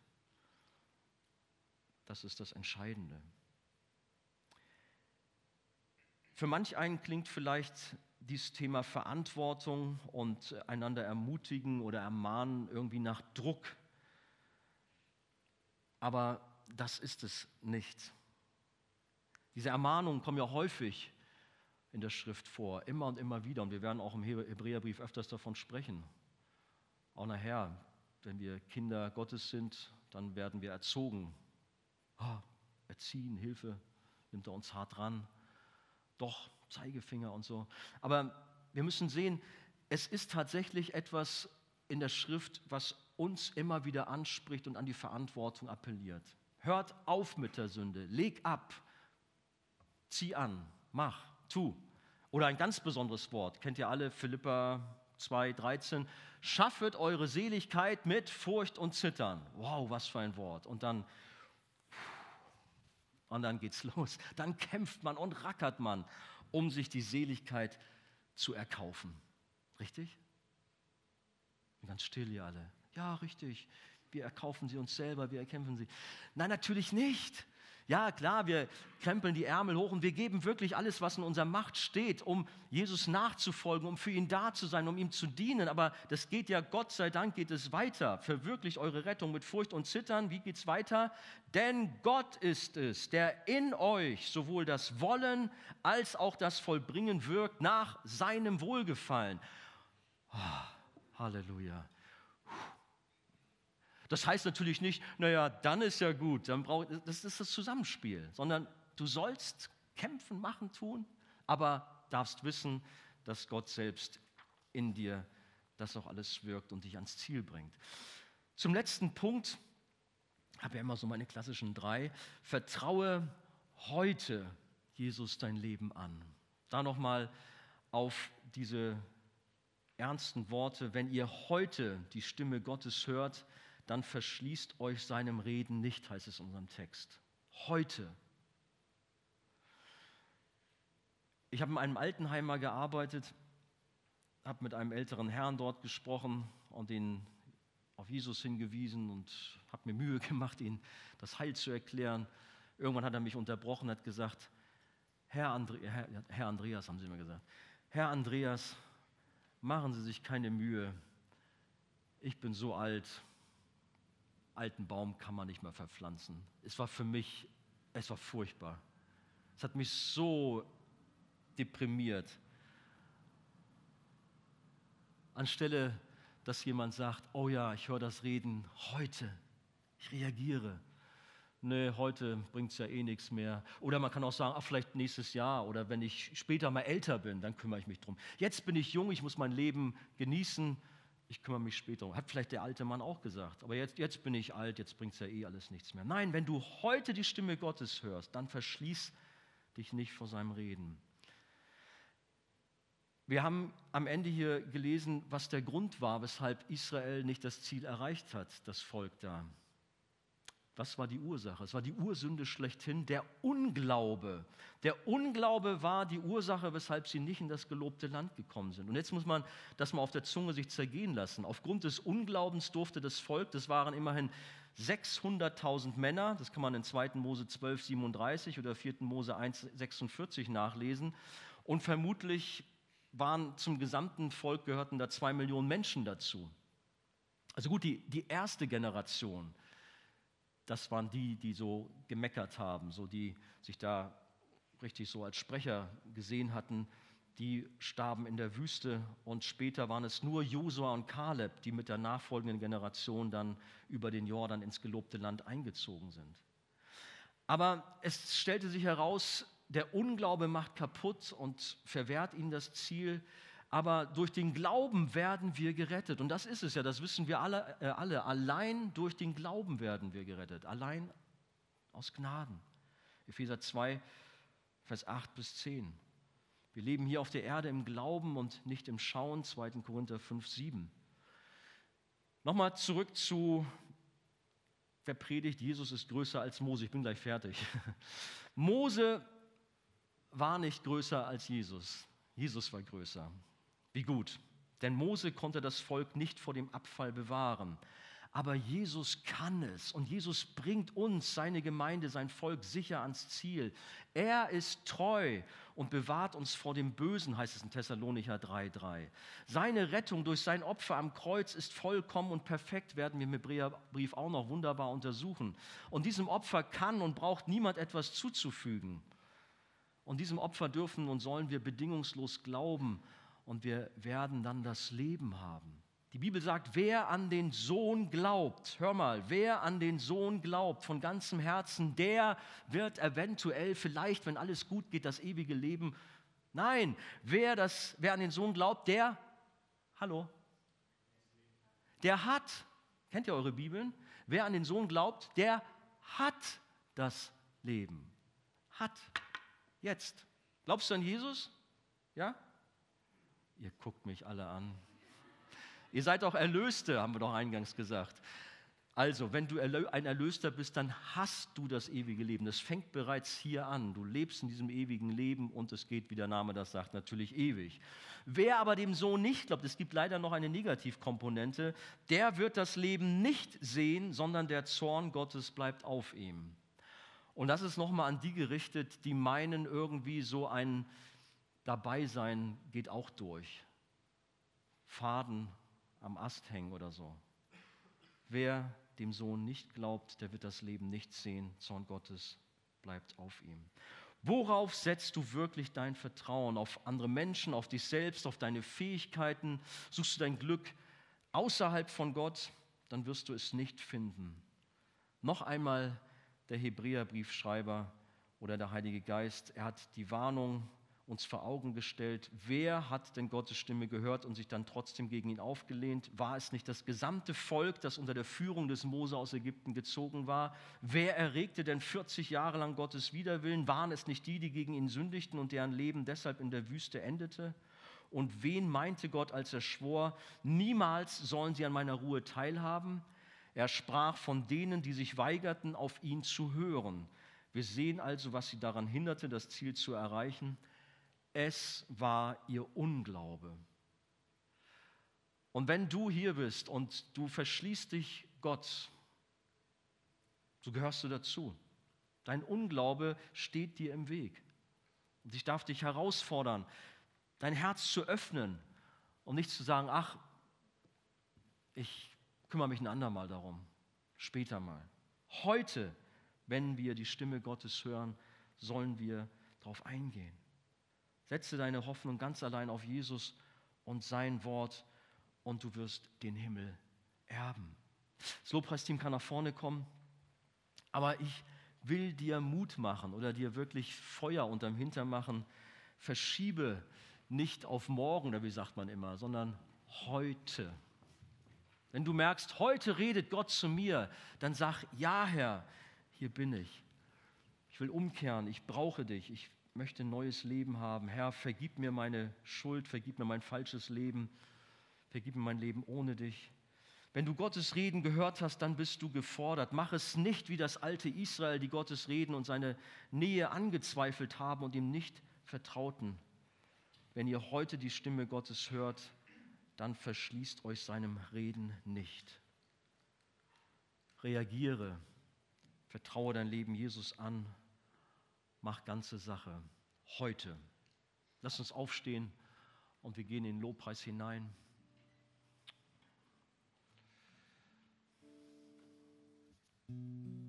Das ist das Entscheidende. Für manch einen klingt vielleicht dieses Thema Verantwortung und einander ermutigen oder ermahnen irgendwie nach Druck. Aber das ist es nicht. Diese Ermahnungen kommen ja häufig in der Schrift vor, immer und immer wieder. Und wir werden auch im Hebräerbrief öfters davon sprechen. Auch nachher, wenn wir Kinder Gottes sind, dann werden wir erzogen. Oh, erziehen, Hilfe, nimmt er uns hart ran. Doch, Zeigefinger und so. Aber wir müssen sehen, es ist tatsächlich etwas in der Schrift, was uns immer wieder anspricht und an die Verantwortung appelliert. Hört auf mit der Sünde, leg ab, zieh an, mach, tu. Oder ein ganz besonderes Wort, kennt ihr alle, Philippa 2, 13. Schaffet eure Seligkeit mit Furcht und Zittern. Wow, was für ein Wort. Und dann, und dann geht's los. Dann kämpft man und rackert man um sich die Seligkeit zu erkaufen. Richtig? Ganz still hier alle. Ja, richtig. Wir erkaufen sie uns selber, wir erkämpfen sie. Nein, natürlich nicht. Ja, klar, wir krempeln die Ärmel hoch und wir geben wirklich alles, was in unserer Macht steht, um Jesus nachzufolgen, um für ihn da zu sein, um ihm zu dienen. Aber das geht ja, Gott sei Dank, geht es weiter. Verwirklicht eure Rettung mit Furcht und Zittern. Wie geht es weiter? Denn Gott ist es, der in euch sowohl das Wollen als auch das Vollbringen wirkt nach seinem Wohlgefallen. Oh, Halleluja. Das heißt natürlich nicht, naja, dann ist ja gut, dann brauch, das ist das Zusammenspiel, sondern du sollst kämpfen, machen, tun, aber darfst wissen, dass Gott selbst in dir das auch alles wirkt und dich ans Ziel bringt. Zum letzten Punkt, habe ja immer so meine klassischen drei, vertraue heute Jesus dein Leben an. Da nochmal auf diese ernsten Worte, wenn ihr heute die Stimme Gottes hört, dann verschließt euch seinem Reden nicht, heißt es in unserem Text. Heute. Ich habe in einem Altenheimer gearbeitet, habe mit einem älteren Herrn dort gesprochen und ihn auf Jesus hingewiesen und habe mir Mühe gemacht, ihm das Heil zu erklären. Irgendwann hat er mich unterbrochen, hat gesagt, Herr, Andre, Herr, Herr Andreas, haben sie mir gesagt, Herr Andreas, machen Sie sich keine Mühe, ich bin so alt, alten Baum kann man nicht mehr verpflanzen. Es war für mich, es war furchtbar. Es hat mich so deprimiert. anstelle dass jemand sagt, oh ja, ich höre das Reden heute, ich reagiere. Nee, heute bringt es ja eh nichts mehr. Oder man kann auch sagen, ach, vielleicht nächstes Jahr oder wenn ich später mal älter bin, dann kümmere ich mich drum. Jetzt bin ich jung, ich muss mein Leben genießen, ich kümmere mich später drum. Hat vielleicht der alte Mann auch gesagt. Aber jetzt, jetzt bin ich alt, jetzt bringt es ja eh alles nichts mehr. Nein, wenn du heute die Stimme Gottes hörst, dann verschließ dich nicht vor seinem Reden. Wir haben am Ende hier gelesen, was der Grund war, weshalb Israel nicht das Ziel erreicht hat, das Volk da. Was war die Ursache? Es war die Ursünde schlechthin, der Unglaube. Der Unglaube war die Ursache, weshalb sie nicht in das gelobte Land gekommen sind. Und jetzt muss man das mal auf der Zunge sich zergehen lassen. Aufgrund des Unglaubens durfte das Volk, das waren immerhin 600.000 Männer, das kann man in 2. Mose 12, 37 oder 4. Mose 1, 46 nachlesen. Und vermutlich waren zum gesamten Volk gehörten da zwei Millionen Menschen dazu. Also gut, die, die erste Generation, das waren die, die so gemeckert haben, so die sich da richtig so als Sprecher gesehen hatten, die starben in der Wüste und später waren es nur Josua und Kaleb, die mit der nachfolgenden Generation dann über den Jordan ins gelobte Land eingezogen sind. Aber es stellte sich heraus, der Unglaube macht kaputt und verwehrt ihnen das Ziel. Aber durch den Glauben werden wir gerettet. Und das ist es ja, das wissen wir alle, äh, alle. Allein durch den Glauben werden wir gerettet. Allein aus Gnaden. Epheser 2, Vers 8 bis 10. Wir leben hier auf der Erde im Glauben und nicht im Schauen. 2. Korinther 5, 7. Nochmal zurück zu der Predigt, Jesus ist größer als Mose. Ich bin gleich fertig. Mose war nicht größer als Jesus. Jesus war größer. Wie gut. Denn Mose konnte das Volk nicht vor dem Abfall bewahren. Aber Jesus kann es und Jesus bringt uns, seine Gemeinde, sein Volk sicher ans Ziel. Er ist treu und bewahrt uns vor dem Bösen, heißt es in Thessalonicher 3,3. Seine Rettung durch sein Opfer am Kreuz ist vollkommen und perfekt, werden wir im Hebräerbrief auch noch wunderbar untersuchen. Und diesem Opfer kann und braucht niemand etwas zuzufügen. Und diesem Opfer dürfen und sollen wir bedingungslos glauben und wir werden dann das Leben haben. Die Bibel sagt, wer an den Sohn glaubt, hör mal, wer an den Sohn glaubt von ganzem Herzen, der wird eventuell vielleicht, wenn alles gut geht, das ewige Leben. Nein, wer, das, wer an den Sohn glaubt, der, hallo, der hat, kennt ihr eure Bibeln? Wer an den Sohn glaubt, der hat das Leben. Hat. Jetzt. Glaubst du an Jesus? Ja? Ihr guckt mich alle an. Ihr seid auch Erlöste, haben wir doch eingangs gesagt. Also, wenn du ein Erlöster bist, dann hast du das ewige Leben. Das fängt bereits hier an. Du lebst in diesem ewigen Leben und es geht, wie der Name das sagt, natürlich ewig. Wer aber dem Sohn nicht glaubt, es gibt leider noch eine Negativkomponente, der wird das Leben nicht sehen, sondern der Zorn Gottes bleibt auf ihm. Und das ist nochmal an die gerichtet, die meinen, irgendwie so ein Dabeisein geht auch durch. Faden am Ast hängen oder so. Wer dem Sohn nicht glaubt, der wird das Leben nicht sehen. Zorn Gottes bleibt auf ihm. Worauf setzt du wirklich dein Vertrauen? Auf andere Menschen, auf dich selbst, auf deine Fähigkeiten? Suchst du dein Glück außerhalb von Gott? Dann wirst du es nicht finden. Noch einmal der Hebräerbriefschreiber oder der Heilige Geist. Er hat die Warnung uns vor Augen gestellt. Wer hat denn Gottes Stimme gehört und sich dann trotzdem gegen ihn aufgelehnt? War es nicht das gesamte Volk, das unter der Führung des Mose aus Ägypten gezogen war? Wer erregte denn 40 Jahre lang Gottes Widerwillen? Waren es nicht die, die gegen ihn sündigten und deren Leben deshalb in der Wüste endete? Und wen meinte Gott, als er schwor, niemals sollen sie an meiner Ruhe teilhaben? Er sprach von denen, die sich weigerten, auf ihn zu hören. Wir sehen also, was sie daran hinderte, das Ziel zu erreichen. Es war ihr Unglaube. Und wenn du hier bist und du verschließt dich Gott, so gehörst du dazu. Dein Unglaube steht dir im Weg. Und ich darf dich herausfordern, dein Herz zu öffnen und nicht zu sagen, ach, ich kümmere mich ein andermal darum, später mal. Heute, wenn wir die Stimme Gottes hören, sollen wir darauf eingehen. Setze deine Hoffnung ganz allein auf Jesus und sein Wort und du wirst den Himmel erben. Das Lobpreisteam kann nach vorne kommen, aber ich will dir Mut machen oder dir wirklich Feuer unterm Hintern machen. Verschiebe nicht auf morgen, oder wie sagt man immer, sondern heute. Wenn du merkst, heute redet Gott zu mir, dann sag, ja Herr, hier bin ich. Ich will umkehren, ich brauche dich, ich möchte ein neues Leben haben. Herr, vergib mir meine Schuld, vergib mir mein falsches Leben, vergib mir mein Leben ohne dich. Wenn du Gottes Reden gehört hast, dann bist du gefordert. Mach es nicht wie das alte Israel, die Gottes Reden und seine Nähe angezweifelt haben und ihm nicht vertrauten. Wenn ihr heute die Stimme Gottes hört, dann verschließt euch seinem Reden nicht. Reagiere, vertraue dein Leben Jesus an, macht ganze Sache. Heute. Lass uns aufstehen und wir gehen in den Lobpreis hinein. Musik